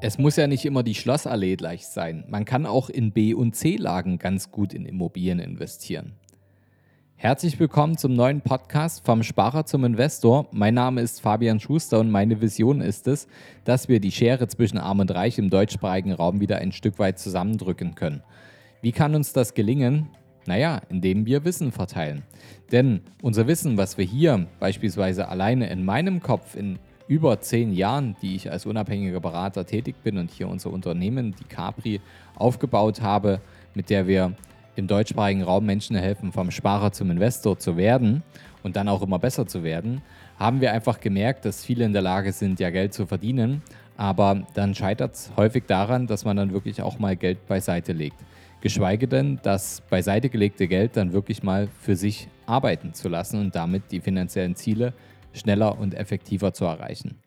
Es muss ja nicht immer die Schlossallee gleich sein. Man kann auch in B- und C-Lagen ganz gut in Immobilien investieren. Herzlich willkommen zum neuen Podcast vom Sparer zum Investor. Mein Name ist Fabian Schuster und meine Vision ist es, dass wir die Schere zwischen Arm und Reich im deutschsprachigen Raum wieder ein Stück weit zusammendrücken können. Wie kann uns das gelingen? Naja, indem wir Wissen verteilen. Denn unser Wissen, was wir hier beispielsweise alleine in meinem Kopf in über zehn Jahren, die ich als unabhängiger Berater tätig bin und hier unser Unternehmen, die Capri, aufgebaut habe, mit der wir im deutschsprachigen Raum Menschen helfen, vom Sparer zum Investor zu werden und dann auch immer besser zu werden, haben wir einfach gemerkt, dass viele in der Lage sind, ja Geld zu verdienen, aber dann scheitert es häufig daran, dass man dann wirklich auch mal Geld beiseite legt. Geschweige denn, das beiseite gelegte Geld dann wirklich mal für sich arbeiten zu lassen und damit die finanziellen Ziele schneller und effektiver zu erreichen.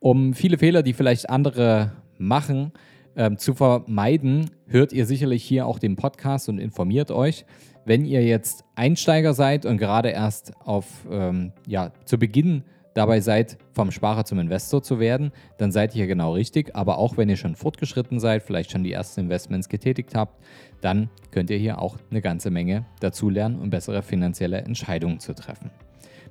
Um viele Fehler, die vielleicht andere machen, ähm, zu vermeiden, hört ihr sicherlich hier auch den Podcast und informiert euch. Wenn ihr jetzt Einsteiger seid und gerade erst auf, ähm, ja, zu Beginn dabei seid, vom Sparer zum Investor zu werden, dann seid ihr genau richtig. Aber auch wenn ihr schon fortgeschritten seid, vielleicht schon die ersten Investments getätigt habt, dann könnt ihr hier auch eine ganze Menge dazulernen, um bessere finanzielle Entscheidungen zu treffen.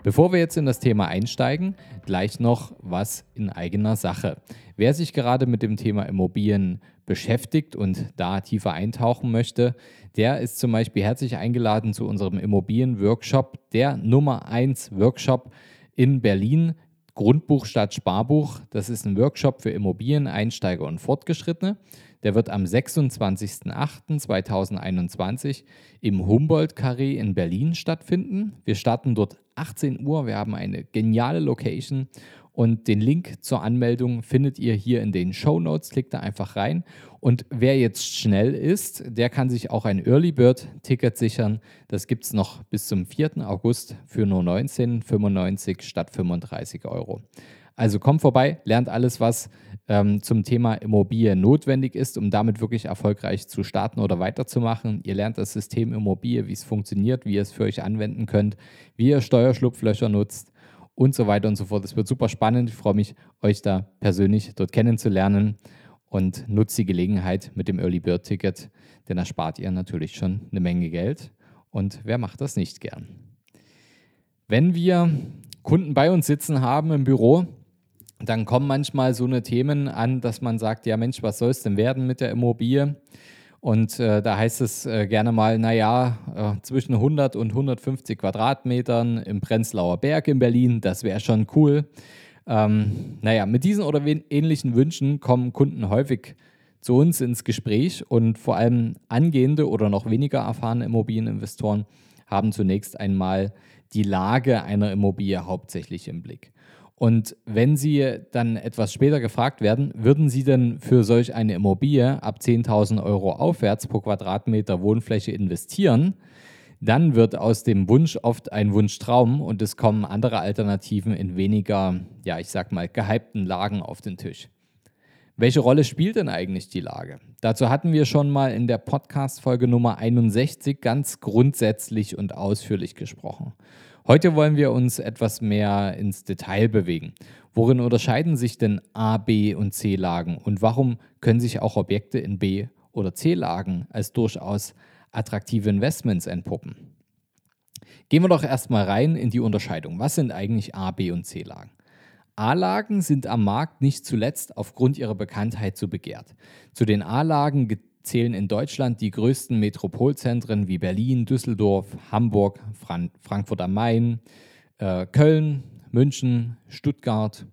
Bevor wir jetzt in das Thema einsteigen, gleich noch was in eigener Sache. Wer sich gerade mit dem Thema Immobilien beschäftigt und da tiefer eintauchen möchte, der ist zum Beispiel herzlich eingeladen zu unserem Immobilien-Workshop, der Nummer 1 Workshop in Berlin. Grundbuch statt Sparbuch. Das ist ein Workshop für Immobilien, Einsteiger und Fortgeschrittene. Der wird am 26.08.2021 im Humboldt-Carré in Berlin stattfinden. Wir starten dort 18 Uhr. Wir haben eine geniale Location und den Link zur Anmeldung findet ihr hier in den Show Notes. Klickt da einfach rein. Und wer jetzt schnell ist, der kann sich auch ein Early Bird Ticket sichern. Das gibt es noch bis zum 4. August für nur 19,95 statt 35 Euro. Also kommt vorbei, lernt alles, was ähm, zum Thema Immobilie notwendig ist, um damit wirklich erfolgreich zu starten oder weiterzumachen. Ihr lernt das System Immobilie, wie es funktioniert, wie ihr es für euch anwenden könnt, wie ihr Steuerschlupflöcher nutzt und so weiter und so fort. Es wird super spannend. Ich freue mich, euch da persönlich dort kennenzulernen und nutzt die Gelegenheit mit dem Early Bird Ticket, denn da spart ihr natürlich schon eine Menge Geld. Und wer macht das nicht gern? Wenn wir Kunden bei uns sitzen haben im Büro, dann kommen manchmal so eine Themen an, dass man sagt, ja Mensch, was soll es denn werden mit der Immobilie? Und äh, da heißt es äh, gerne mal, naja, äh, zwischen 100 und 150 Quadratmetern im Prenzlauer Berg in Berlin, das wäre schon cool. Ähm, naja, mit diesen oder ähnlichen Wünschen kommen Kunden häufig zu uns ins Gespräch und vor allem angehende oder noch weniger erfahrene Immobilieninvestoren haben zunächst einmal die Lage einer Immobilie hauptsächlich im Blick. Und wenn Sie dann etwas später gefragt werden, würden Sie denn für solch eine Immobilie ab 10.000 Euro aufwärts pro Quadratmeter Wohnfläche investieren, dann wird aus dem Wunsch oft ein Wunschtraum und es kommen andere Alternativen in weniger, ja, ich sag mal, gehypten Lagen auf den Tisch. Welche Rolle spielt denn eigentlich die Lage? Dazu hatten wir schon mal in der Podcast-Folge Nummer 61 ganz grundsätzlich und ausführlich gesprochen. Heute wollen wir uns etwas mehr ins Detail bewegen. Worin unterscheiden sich denn A, B und C-Lagen und warum können sich auch Objekte in B- oder C-Lagen als durchaus attraktive Investments entpuppen? Gehen wir doch erstmal rein in die Unterscheidung. Was sind eigentlich A, B und C-Lagen? A-Lagen sind am Markt nicht zuletzt aufgrund ihrer Bekanntheit so begehrt. Zu den A-Lagen zählen in Deutschland die größten Metropolzentren wie Berlin, Düsseldorf, Hamburg, Fran Frankfurt am Main, äh, Köln, München, Stuttgart.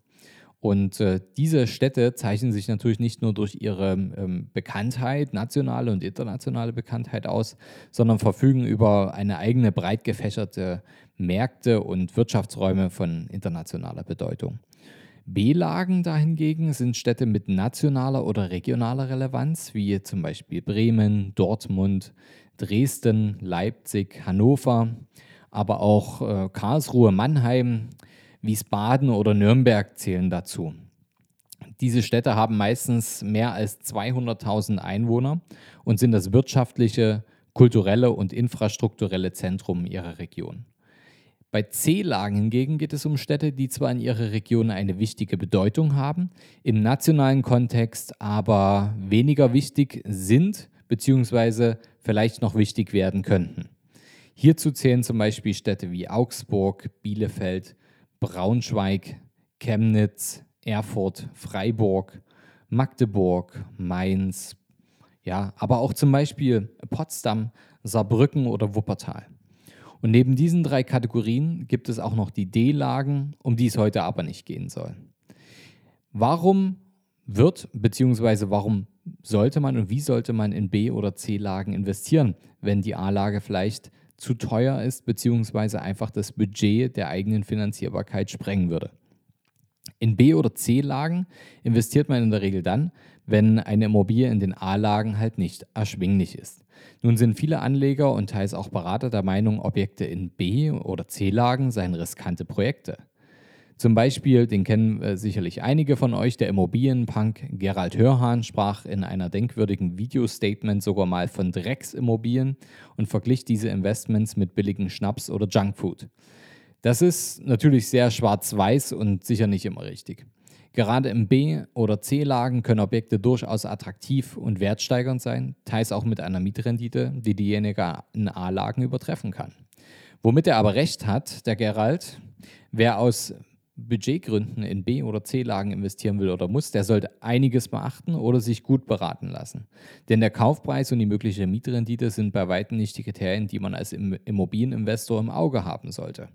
Und äh, diese Städte zeichnen sich natürlich nicht nur durch ihre ähm, Bekanntheit, nationale und internationale Bekanntheit aus, sondern verfügen über eine eigene breit gefächerte Märkte und Wirtschaftsräume von internationaler Bedeutung. B-Lagen dahingegen sind Städte mit nationaler oder regionaler Relevanz, wie zum Beispiel Bremen, Dortmund, Dresden, Leipzig, Hannover, aber auch äh, Karlsruhe, Mannheim, Wiesbaden oder Nürnberg zählen dazu. Diese Städte haben meistens mehr als 200.000 Einwohner und sind das wirtschaftliche, kulturelle und infrastrukturelle Zentrum ihrer Region. Bei C-Lagen hingegen geht es um Städte, die zwar in ihrer Region eine wichtige Bedeutung haben, im nationalen Kontext aber weniger wichtig sind bzw. vielleicht noch wichtig werden könnten. Hierzu zählen zum Beispiel Städte wie Augsburg, Bielefeld, Braunschweig, Chemnitz, Erfurt, Freiburg, Magdeburg, Mainz, ja, aber auch zum Beispiel Potsdam, Saarbrücken oder Wuppertal. Und neben diesen drei Kategorien gibt es auch noch die D-Lagen, um die es heute aber nicht gehen soll. Warum wird bzw. warum sollte man und wie sollte man in B- oder C-Lagen investieren, wenn die A-Lage vielleicht zu teuer ist bzw. einfach das Budget der eigenen Finanzierbarkeit sprengen würde? In B- oder C-Lagen investiert man in der Regel dann, wenn eine Immobilie in den A-Lagen halt nicht erschwinglich ist. Nun sind viele Anleger und teils auch Berater der Meinung, Objekte in B- oder C-Lagen seien riskante Projekte. Zum Beispiel, den kennen äh, sicherlich einige von euch, der Immobilienpunk Gerald Hörhahn sprach in einer denkwürdigen Videostatement sogar mal von Drecksimmobilien und verglich diese Investments mit billigen Schnaps oder Junkfood. Das ist natürlich sehr schwarz-weiß und sicher nicht immer richtig. Gerade im B- oder C-Lagen können Objekte durchaus attraktiv und wertsteigernd sein, teils auch mit einer Mietrendite, die diejenige in A-Lagen übertreffen kann. Womit er aber recht hat, der Gerald, wer aus Budgetgründen in B- oder C-Lagen investieren will oder muss, der sollte einiges beachten oder sich gut beraten lassen. Denn der Kaufpreis und die mögliche Mietrendite sind bei weitem nicht die Kriterien, die man als Immobilieninvestor im Auge haben sollte.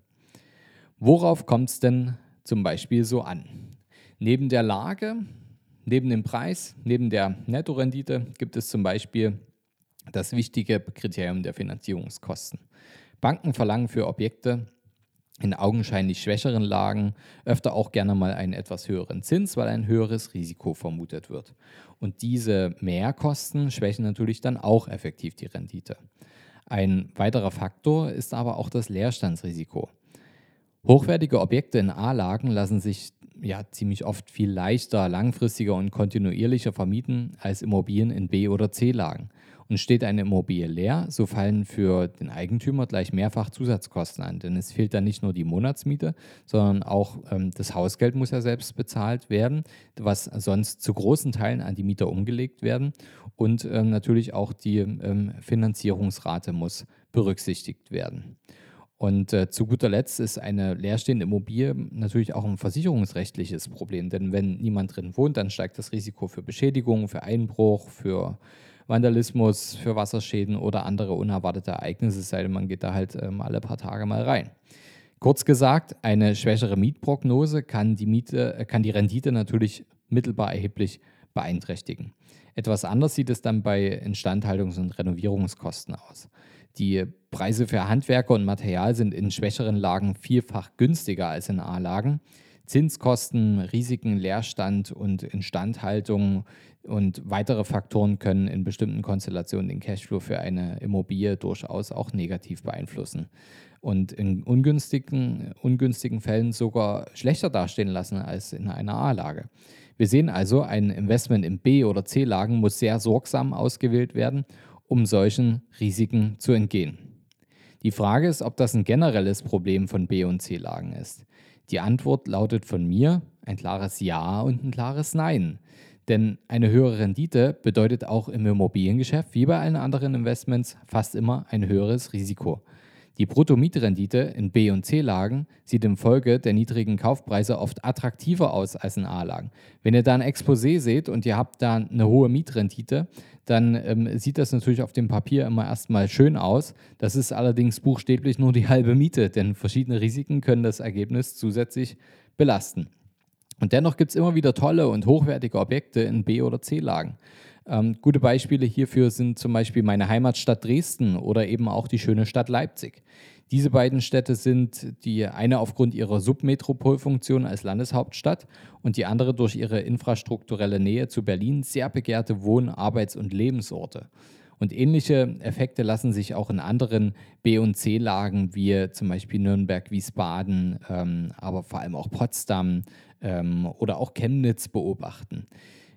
Worauf kommt es denn zum Beispiel so an? Neben der Lage, neben dem Preis, neben der Nettorendite gibt es zum Beispiel das wichtige Kriterium der Finanzierungskosten. Banken verlangen für Objekte in augenscheinlich schwächeren Lagen öfter auch gerne mal einen etwas höheren Zins, weil ein höheres Risiko vermutet wird. Und diese Mehrkosten schwächen natürlich dann auch effektiv die Rendite. Ein weiterer Faktor ist aber auch das Leerstandsrisiko. Hochwertige Objekte in A-Lagen lassen sich ja ziemlich oft viel leichter, langfristiger und kontinuierlicher vermieten als Immobilien in B- oder C-Lagen. Und steht eine Immobilie leer, so fallen für den Eigentümer gleich mehrfach Zusatzkosten an. Denn es fehlt dann nicht nur die Monatsmiete, sondern auch ähm, das Hausgeld muss ja selbst bezahlt werden, was sonst zu großen Teilen an die Mieter umgelegt werden. Und ähm, natürlich auch die ähm, Finanzierungsrate muss berücksichtigt werden. Und äh, zu guter Letzt ist eine leerstehende Immobilie natürlich auch ein versicherungsrechtliches Problem, denn wenn niemand drin wohnt, dann steigt das Risiko für Beschädigung, für Einbruch, für Vandalismus, für Wasserschäden oder andere unerwartete Ereignisse, sei denn man geht da halt ähm, alle paar Tage mal rein. Kurz gesagt, eine schwächere Mietprognose kann die, Miete, äh, kann die Rendite natürlich mittelbar erheblich beeinträchtigen. Etwas anders sieht es dann bei Instandhaltungs- und Renovierungskosten aus. Die Preise für Handwerker und Material sind in schwächeren Lagen vielfach günstiger als in A-Lagen. Zinskosten, Risiken, Leerstand und Instandhaltung und weitere Faktoren können in bestimmten Konstellationen den Cashflow für eine Immobilie durchaus auch negativ beeinflussen und in ungünstigen, ungünstigen Fällen sogar schlechter dastehen lassen als in einer A-Lage. Wir sehen also, ein Investment in B- oder C-Lagen muss sehr sorgsam ausgewählt werden um solchen Risiken zu entgehen. Die Frage ist, ob das ein generelles Problem von B- und C-Lagen ist. Die Antwort lautet von mir ein klares Ja und ein klares Nein. Denn eine höhere Rendite bedeutet auch im Immobiliengeschäft, wie bei allen anderen Investments, fast immer ein höheres Risiko. Die Bruttomietrendite in B- und C-Lagen sieht infolge der niedrigen Kaufpreise oft attraktiver aus als in A-Lagen. Wenn ihr da ein Exposé seht und ihr habt da eine hohe Mietrendite, dann ähm, sieht das natürlich auf dem Papier immer erstmal schön aus. Das ist allerdings buchstäblich nur die halbe Miete, denn verschiedene Risiken können das Ergebnis zusätzlich belasten. Und dennoch gibt es immer wieder tolle und hochwertige Objekte in B- oder C-Lagen. Ähm, gute Beispiele hierfür sind zum Beispiel meine Heimatstadt Dresden oder eben auch die schöne Stadt Leipzig. Diese beiden Städte sind die eine aufgrund ihrer Submetropolfunktion als Landeshauptstadt und die andere durch ihre infrastrukturelle Nähe zu Berlin sehr begehrte Wohn-, Arbeits- und Lebensorte. Und ähnliche Effekte lassen sich auch in anderen B- und C-Lagen wie zum Beispiel Nürnberg, Wiesbaden, ähm, aber vor allem auch Potsdam ähm, oder auch Chemnitz beobachten.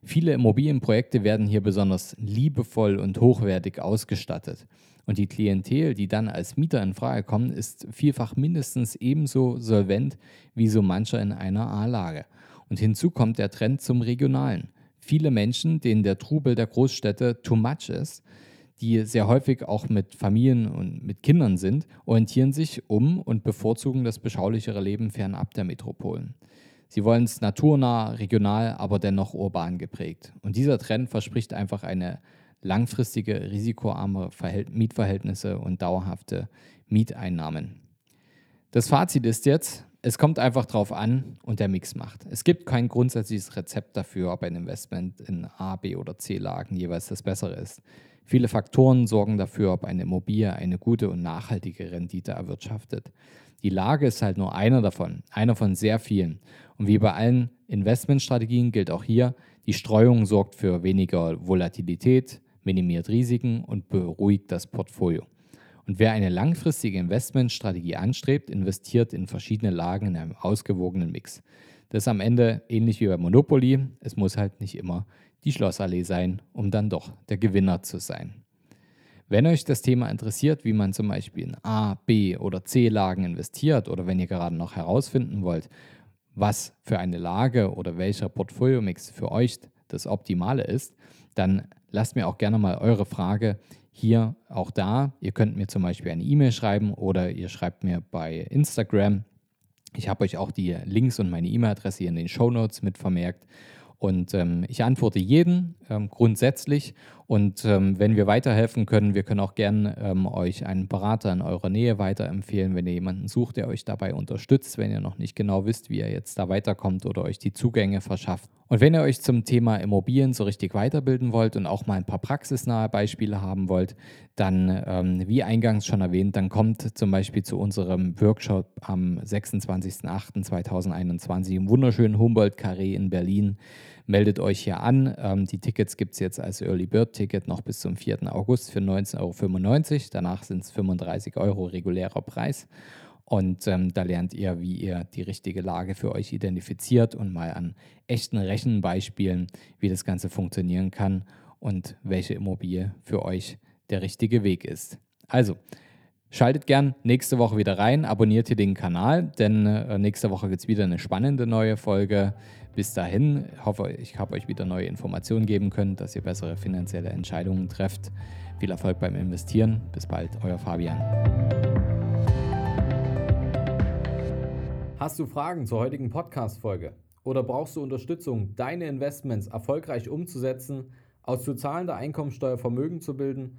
Viele Immobilienprojekte werden hier besonders liebevoll und hochwertig ausgestattet. Und die Klientel, die dann als Mieter in Frage kommen, ist vielfach mindestens ebenso solvent wie so mancher in einer A-Lage. Und hinzu kommt der Trend zum Regionalen. Viele Menschen, denen der Trubel der Großstädte too much ist, die sehr häufig auch mit Familien und mit Kindern sind, orientieren sich um und bevorzugen das beschaulichere Leben fernab der Metropolen. Sie wollen es naturnah, regional, aber dennoch urban geprägt. Und dieser Trend verspricht einfach eine langfristige, risikoarme Mietverhältnisse und dauerhafte Mieteinnahmen. Das Fazit ist jetzt, es kommt einfach drauf an und der Mix macht. Es gibt kein grundsätzliches Rezept dafür, ob ein Investment in A, B oder C Lagen jeweils das bessere ist. Viele Faktoren sorgen dafür, ob eine Immobilie eine gute und nachhaltige Rendite erwirtschaftet. Die Lage ist halt nur einer davon, einer von sehr vielen. Und wie bei allen Investmentstrategien gilt auch hier, die Streuung sorgt für weniger Volatilität, minimiert Risiken und beruhigt das Portfolio. Und wer eine langfristige Investmentstrategie anstrebt, investiert in verschiedene Lagen in einem ausgewogenen Mix. Das ist am Ende ähnlich wie bei Monopoly. Es muss halt nicht immer die Schlossallee sein, um dann doch der Gewinner zu sein. Wenn euch das Thema interessiert, wie man zum Beispiel in A, B oder C Lagen investiert oder wenn ihr gerade noch herausfinden wollt, was für eine Lage oder welcher Portfolio-Mix für euch das Optimale ist, dann lasst mir auch gerne mal eure Frage hier auch da. Ihr könnt mir zum Beispiel eine E-Mail schreiben oder ihr schreibt mir bei Instagram. Ich habe euch auch die Links und meine E-Mail-Adresse hier in den Show Notes mit vermerkt. Und ähm, ich antworte jeden ähm, grundsätzlich. Und ähm, wenn wir weiterhelfen können, wir können auch gerne ähm, euch einen Berater in eurer Nähe weiterempfehlen, wenn ihr jemanden sucht, der euch dabei unterstützt, wenn ihr noch nicht genau wisst, wie ihr jetzt da weiterkommt oder euch die Zugänge verschafft. Und wenn ihr euch zum Thema Immobilien so richtig weiterbilden wollt und auch mal ein paar praxisnahe Beispiele haben wollt, dann, ähm, wie eingangs schon erwähnt, dann kommt zum Beispiel zu unserem Workshop am 26.08.2021 im wunderschönen Humboldt-Carré in Berlin. Meldet euch hier an. Ähm, die Tickets gibt es jetzt als Early Bird Ticket noch bis zum 4. August für 19,95 Euro. Danach sind es 35 Euro regulärer Preis. Und ähm, da lernt ihr, wie ihr die richtige Lage für euch identifiziert und mal an echten Rechenbeispielen, wie das Ganze funktionieren kann und welche Immobilie für euch der richtige Weg ist. Also, Schaltet gern nächste Woche wieder rein, abonniert hier den Kanal, denn äh, nächste Woche gibt es wieder eine spannende neue Folge. Bis dahin hoffe ich, habe euch wieder neue Informationen geben können, dass ihr bessere finanzielle Entscheidungen trefft. Viel Erfolg beim Investieren. Bis bald, euer Fabian. Hast du Fragen zur heutigen Podcast-Folge? Oder brauchst du Unterstützung, deine Investments erfolgreich umzusetzen, aus zu zahlender Einkommensteuer Vermögen zu bilden?